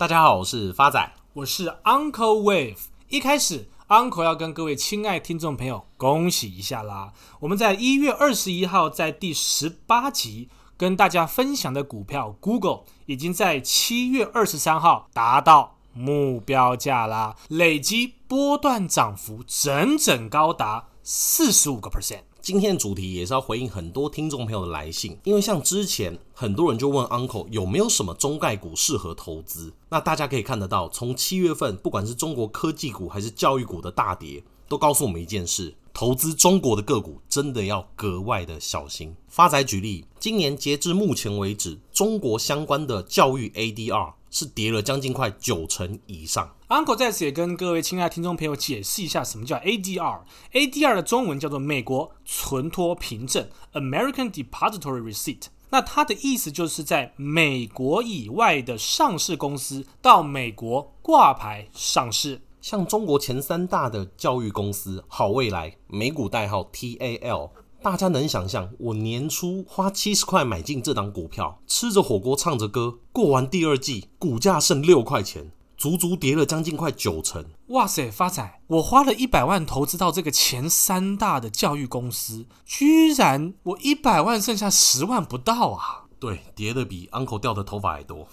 大家好，我是发仔，我是 Uncle Wave。一开始，Uncle 要跟各位亲爱听众朋友恭喜一下啦！我们在一月二十一号在第十八集跟大家分享的股票 Google，已经在七月二十三号达到目标价啦，累积波段涨幅整整高达四十五个 percent。今天的主题也是要回应很多听众朋友的来信，因为像之前很多人就问 Uncle 有没有什么中概股适合投资。那大家可以看得到，从七月份不管是中国科技股还是教育股的大跌，都告诉我们一件事：投资中国的个股真的要格外的小心。发仔举例，今年截至目前为止，中国相关的教育 ADR。是跌了将近快九成以上。Uncle 在此也跟各位亲爱的听众朋友解释一下，什么叫 ADR。ADR 的中文叫做美国存托凭证 （American Depository Receipt）。那它的意思就是在美国以外的上市公司到美国挂牌上市。像中国前三大的教育公司好未来，美股代号 TAL。大家能想象，我年初花七十块买进这档股票，吃着火锅唱着歌，过完第二季，股价剩六块钱，足足跌了将近快九成。哇塞，发仔，我花了一百万投资到这个前三大的教育公司，居然我一百万剩下十万不到啊！对，跌的比 uncle 掉的头发还多。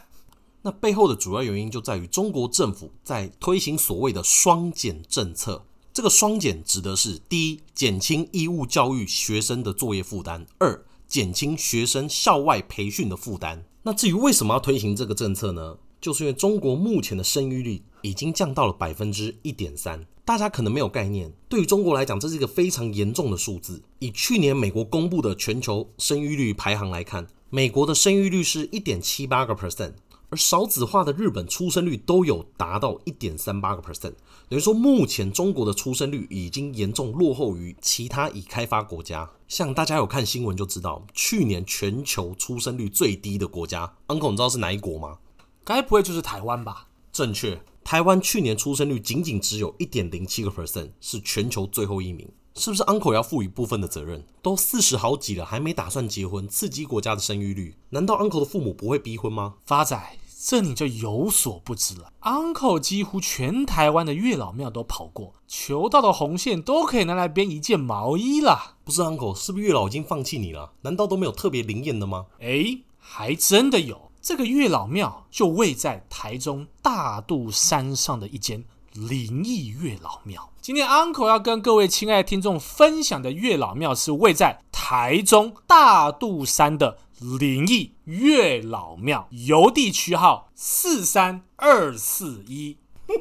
那背后的主要原因就在于中国政府在推行所谓的双减政策。这个双减指的是：第一，减轻义务教育学生的作业负担；二，减轻学生校外培训的负担。那至于为什么要推行这个政策呢？就是因为中国目前的生育率已经降到了百分之一点三。大家可能没有概念，对于中国来讲，这是一个非常严重的数字。以去年美国公布的全球生育率排行来看，美国的生育率是一点七八个 percent。而少子化的日本出生率都有达到一点三八个 percent，等于说目前中国的出生率已经严重落后于其他已开发国家。像大家有看新闻就知道，去年全球出生率最低的国家，Uncle 你知道是哪一国吗？该不会就是台湾吧？正确，台湾去年出生率仅仅只有一点零七个 percent，是全球最后一名。是不是 Uncle 要负一部分的责任？都四十好几了，还没打算结婚，刺激国家的生育率？难道 Uncle 的父母不会逼婚吗？发仔，这你就有所不知了。Uncle 几乎全台湾的月老庙都跑过，求到的红线都可以拿来编一件毛衣了。不是 Uncle，是不是月老已经放弃你了？难道都没有特别灵验的吗？诶，还真的有。这个月老庙就位在台中大肚山上的一间。灵异月老庙，今天 Uncle 要跟各位亲爱的听众分享的月老庙是位在台中大肚山的灵异月老庙，邮递区号四三二四一。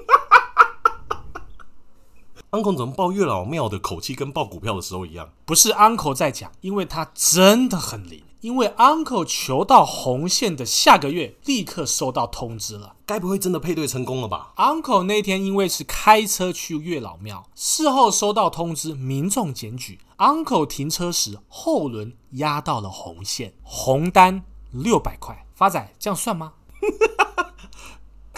Uncle 怎么报月老庙的口气跟报股票的时候一样？不是 Uncle 在讲，因为他真的很灵。因为 Uncle 求到红线的下个月，立刻收到通知了。该不会真的配对成功了吧？Uncle 那天因为是开车去月老庙，事后收到通知，民众检举 Uncle 停车时后轮压到了红线，红单六百块。发仔，这样算吗？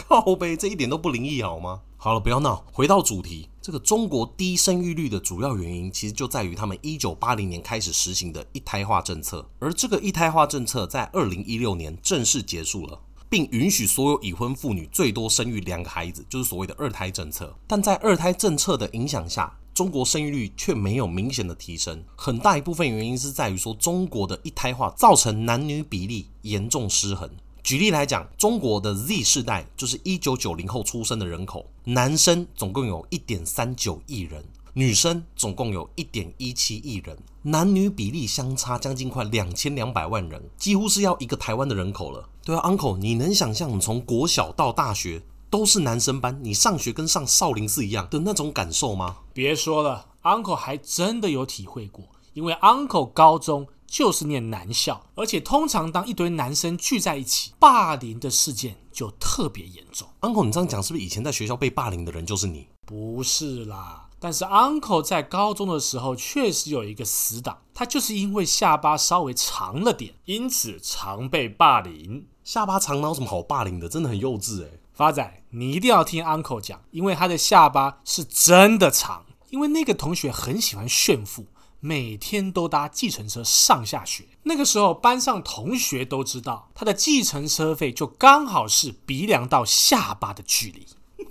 靠北，这一点都不灵异好吗？好了，不要闹，回到主题。这个中国低生育率的主要原因，其实就在于他们一九八零年开始实行的一胎化政策。而这个一胎化政策在二零一六年正式结束了，并允许所有已婚妇女最多生育两个孩子，就是所谓的二胎政策。但在二胎政策的影响下，中国生育率却没有明显的提升。很大一部分原因是在于说，中国的一胎化造成男女比例严重失衡。举例来讲，中国的 Z 世代就是一九九零后出生的人口，男生总共有一点三九亿人，女生总共有一点一七亿人，男女比例相差将近快两千两百万人，几乎是要一个台湾的人口了。对啊，Uncle，你能想象从国小到大学都是男生班，你上学跟上少林寺一样的那种感受吗？别说了，Uncle 还真的有体会过，因为 Uncle 高中。就是念男校，而且通常当一堆男生聚在一起，霸凌的事件就特别严重。Uncle，你这样讲是不是以前在学校被霸凌的人就是你？不是啦，但是 Uncle 在高中的时候确实有一个死党，他就是因为下巴稍微长了点，因此常被霸凌。下巴长哪有什么好霸凌的？真的很幼稚诶。发仔，你一定要听 Uncle 讲，因为他的下巴是真的长，因为那个同学很喜欢炫富。每天都搭计程车上下学。那个时候，班上同学都知道，他的计程车费就刚好是鼻梁到下巴的距离。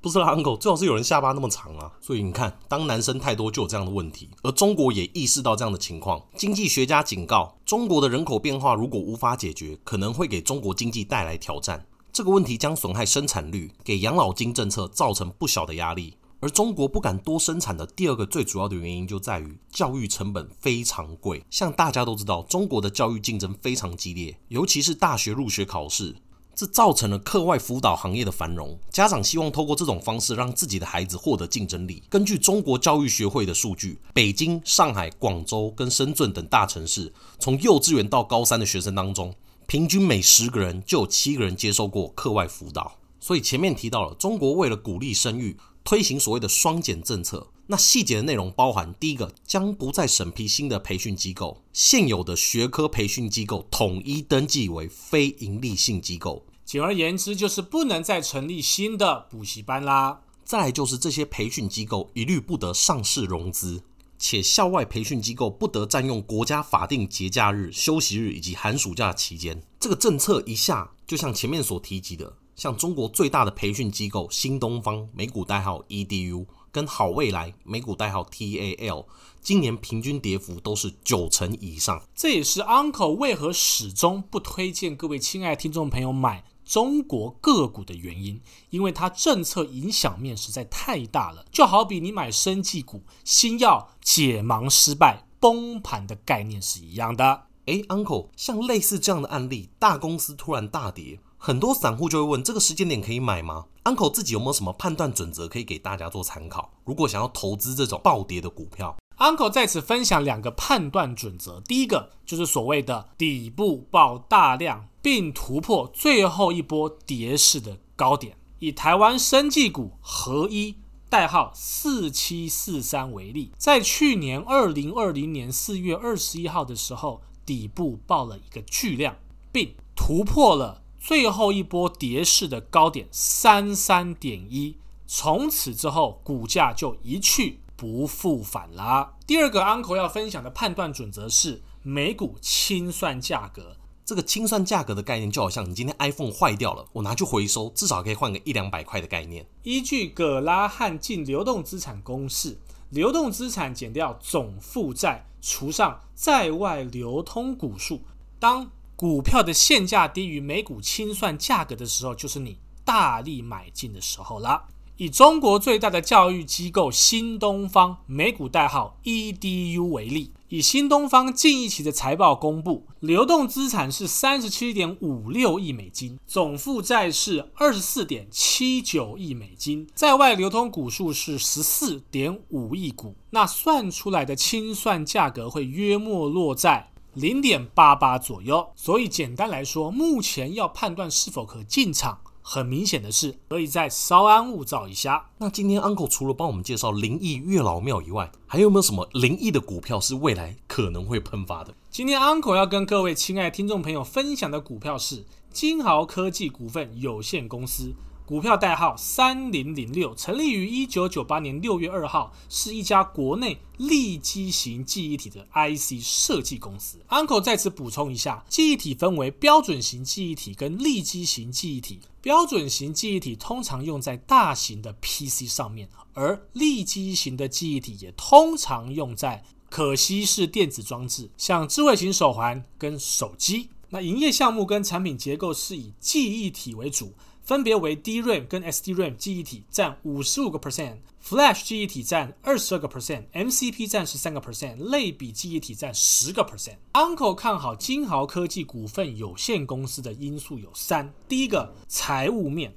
不是啦，uncle，最好是有人下巴那么长啊。所以你看，当男生太多就有这样的问题。而中国也意识到这样的情况，经济学家警告，中国的人口变化如果无法解决，可能会给中国经济带来挑战。这个问题将损害生产率，给养老金政策造成不小的压力。而中国不敢多生产的第二个最主要的原因，就在于教育成本非常贵。像大家都知道，中国的教育竞争非常激烈，尤其是大学入学考试。这造成了课外辅导行业的繁荣，家长希望透过这种方式让自己的孩子获得竞争力。根据中国教育学会的数据，北京、上海、广州跟深圳等大城市，从幼稚园到高三的学生当中，平均每十个人就有七个人接受过课外辅导。所以前面提到了，中国为了鼓励生育，推行所谓的双减政策。那细节的内容包含：第一个，将不再审批新的培训机构，现有的学科培训机构统一登记为非营利性机构。简而言之，就是不能再成立新的补习班啦。再来就是这些培训机构一律不得上市融资，且校外培训机构不得占用国家法定节假日、休息日以及寒暑假期间。这个政策一下，就像前面所提及的，像中国最大的培训机构新东方（美股代号 EDU）。跟好未来美股代号 TAL，今年平均跌幅都是九成以上。这也是 Uncle 为何始终不推荐各位亲爱的听众朋友买中国个股的原因，因为它政策影响面实在太大了。就好比你买生技股，新药解盲失败崩盘的概念是一样的。诶，Uncle，像类似这样的案例，大公司突然大跌。很多散户就会问：这个时间点可以买吗？Uncle 自己有没有什么判断准则可以给大家做参考？如果想要投资这种暴跌的股票，Uncle 在此分享两个判断准则。第一个就是所谓的底部爆大量，并突破最后一波跌势的高点。以台湾生技股合一代号四七四三为例，在去年二零二零年四月二十一号的时候，底部爆了一个巨量，并突破了。最后一波跌势的高点三三点一，从此之后股价就一去不复返啦。第二个 Uncle 要分享的判断准则是每股清算价格。这个清算价格的概念就好像你今天 iPhone 坏掉了，我拿去回收，至少可以换个一两百块的概念。依据葛拉汉净流动资产公式，流动资产减掉总负债除上在外流通股数，当股票的现价低于每股清算价格的时候，就是你大力买进的时候了。以中国最大的教育机构新东方（美股代号 EDU） 为例，以新东方近一期的财报公布，流动资产是三十七点五六亿美金，总负债是二十四点七九亿美金，在外流通股数是十四点五亿股，那算出来的清算价格会约莫落在。零点八八左右，所以简单来说，目前要判断是否可进场，很明显的是可以再稍安勿躁一下。那今天 Uncle 除了帮我们介绍灵异月老庙以外，还有没有什么灵异的股票是未来可能会喷发的？今天 Uncle 要跟各位亲爱的听众朋友分享的股票是金豪科技股份有限公司。股票代号三零零六，成立于一九九八年六月二号，是一家国内利基型记忆体的 IC 设计公司。Uncle 在此补充一下，记忆体分为标准型记忆体跟利基型记忆体。标准型记忆体通常用在大型的 PC 上面，而立基型的记忆体也通常用在可吸式电子装置，像智慧型手环跟手机。那营业项目跟产品结构是以记忆体为主。分别为 DRAM 跟 SDRAM 记忆体占五十五个 percent，Flash 记忆体占二十二个 percent，MCP 占十三个 percent，类比记忆体占十个 percent。Uncle 看好金豪科技股份有限公司的因素有三：第一个，财务面，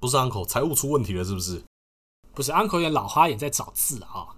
不是 Uncle 财务出问题了，是不是？不是 Uncle 有点老花眼在找字啊。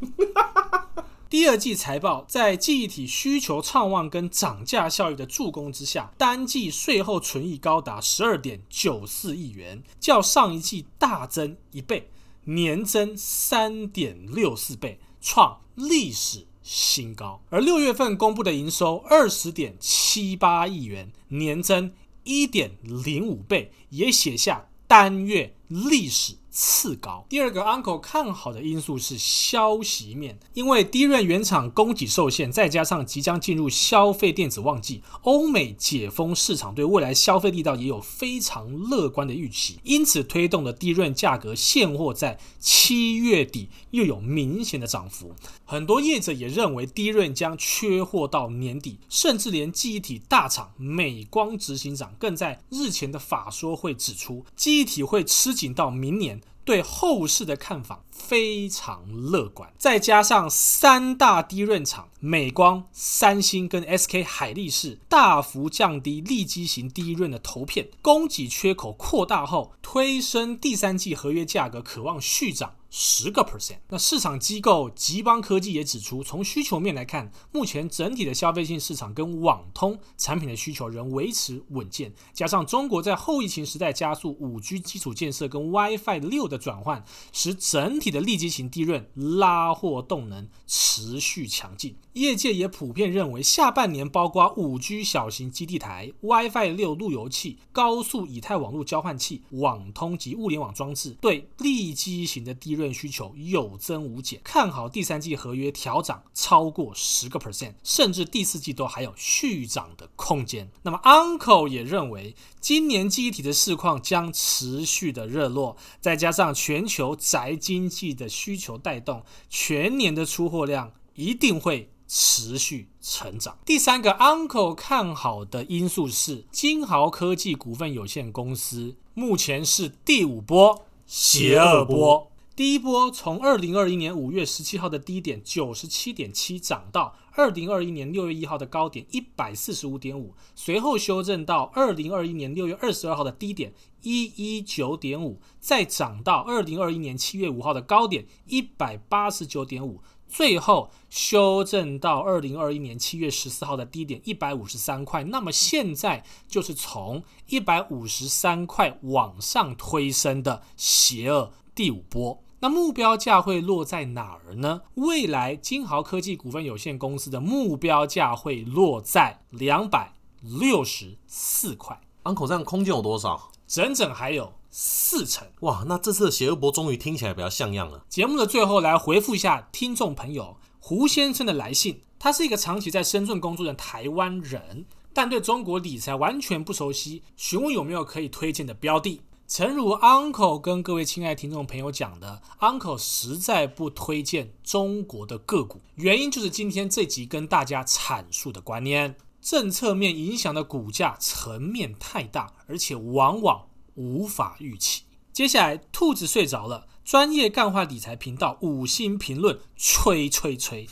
第二季财报在记忆体需求畅旺跟涨价效益的助攻之下，单季税后纯益高达十二点九四亿元，较上一季大增一倍，年增三点六四倍，创历史新高。而六月份公布的营收二十点七八亿元，年增一点零五倍，也写下单月历史次高。第二个 Uncle 看好的因素是消息面，因为低润原厂供给受限，再加上即将进入消费电子旺季，欧美解封市场对未来消费力道也有非常乐观的预期，因此推动的低润价格现货在七月底又有明显的涨幅。很多业者也认为低润将缺货到年底，甚至连记忆体大厂美光执行长更在日前的法说会指出，记忆体会吃紧到明年。对后世的看法。非常乐观，再加上三大低润厂美光、三星跟 SK 海力士大幅降低利基型低润的投片，供给缺口扩大后，推升第三季合约价格，可望续涨。十个 percent。那市场机构吉邦科技也指出，从需求面来看，目前整体的消费性市场跟网通产品的需求仍维持稳健，加上中国在后疫情时代加速五 G 基础建设跟 WiFi 六的转换，使整体的利基型低润拉货动能持续强劲。业界也普遍认为，下半年包括五 G 小型基地台、WiFi 六路由器、高速以太网络交换器、网通及物联网装置，对利基型的低润需求有增无减，看好第三季合约调涨超过十个 percent，甚至第四季都还有续涨的空间。那么，Uncle 也认为，今年记忆体的市况将持续的热络，再加上全球宅经济的需求带动，全年的出货量一定会持续成长。第三个 Uncle 看好的因素是金豪科技股份有限公司，目前是第五波邪恶波。第一波从二零二一年五月十七号的低点九十七点七涨到二零二一年六月一号的高点一百四十五点五，随后修正到二零二一年六月二十二号的低点一一九点五，再涨到二零二一年七月五号的高点一百八十九点五，最后修正到二零二一年七月十四号的低点一百五十三块。那么现在就是从一百五十三块往上推升的邪恶第五波。那目标价会落在哪儿呢？未来金豪科技股份有限公司的目标价会落在两百六十四块。Uncle，这样空间有多少？整整还有四成。哇，那这次的邪恶波终于听起来比较像样了。节目的最后来回复一下听众朋友胡先生的来信。他是一个长期在深圳工作的台湾人，但对中国理财完全不熟悉，询问有没有可以推荐的标的。诚如 Uncle 跟各位亲爱听众朋友讲的，Uncle 实在不推荐中国的个股，原因就是今天这集跟大家阐述的观念，政策面影响的股价层面太大，而且往往无法预期。接下来，兔子睡着了，专业干话理财频道五星评论，吹吹吹，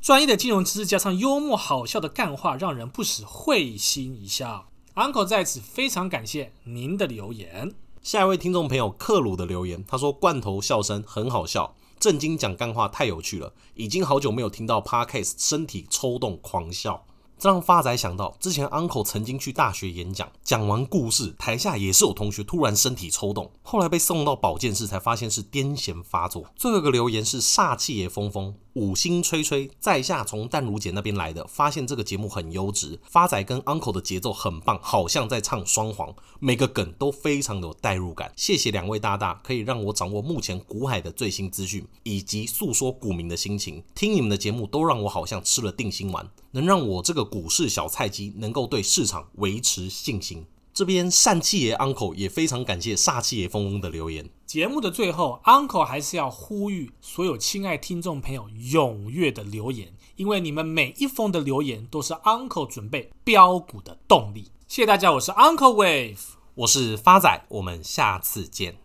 专业的金融知识加上幽默好笑的干话，让人不时会心一笑。Uncle 在此非常感谢您的留言。下一位听众朋友克鲁的留言，他说：“罐头笑声很好笑，正经讲干话太有趣了，已经好久没有听到 Podcast，身体抽动狂笑。”这让发仔想到，之前 Uncle 曾经去大学演讲，讲完故事，台下也是有同学突然身体抽动，后来被送到保健室，才发现是癫痫发作。最后一个留言是煞气也疯疯。五星吹吹，在下从淡如姐那边来的，发现这个节目很优质，发仔跟 Uncle 的节奏很棒，好像在唱双簧，每个梗都非常有代入感。谢谢两位大大，可以让我掌握目前股海的最新资讯，以及诉说股民的心情。听你们的节目都让我好像吃了定心丸，能让我这个股市小菜鸡能够对市场维持信心。这边善气爷 Uncle 也非常感谢煞气爷风翁的留言。节目的最后，Uncle 还是要呼吁所有亲爱听众朋友踊跃的留言，因为你们每一封的留言都是 Uncle 准备标股的动力。谢谢大家，我是 Uncle Wave，我是发仔，我们下次见。